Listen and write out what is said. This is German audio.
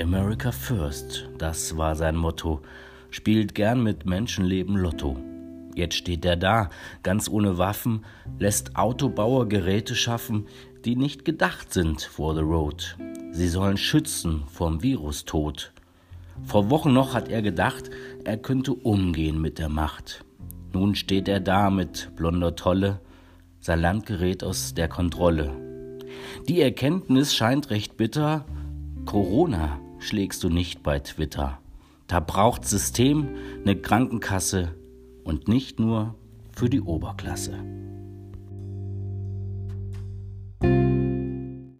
America First, das war sein Motto. Spielt gern mit Menschenleben Lotto. Jetzt steht er da, ganz ohne Waffen, lässt Autobauer Geräte schaffen, die nicht gedacht sind for the road. Sie sollen schützen vom Virustod. Vor Wochen noch hat er gedacht, er könnte umgehen mit der Macht. Nun steht er da mit blonder Tolle, sein Land gerät aus der Kontrolle. Die Erkenntnis scheint recht bitter, Corona schlägst du nicht bei Twitter. Da braucht System, ne Krankenkasse und nicht nur für die Oberklasse.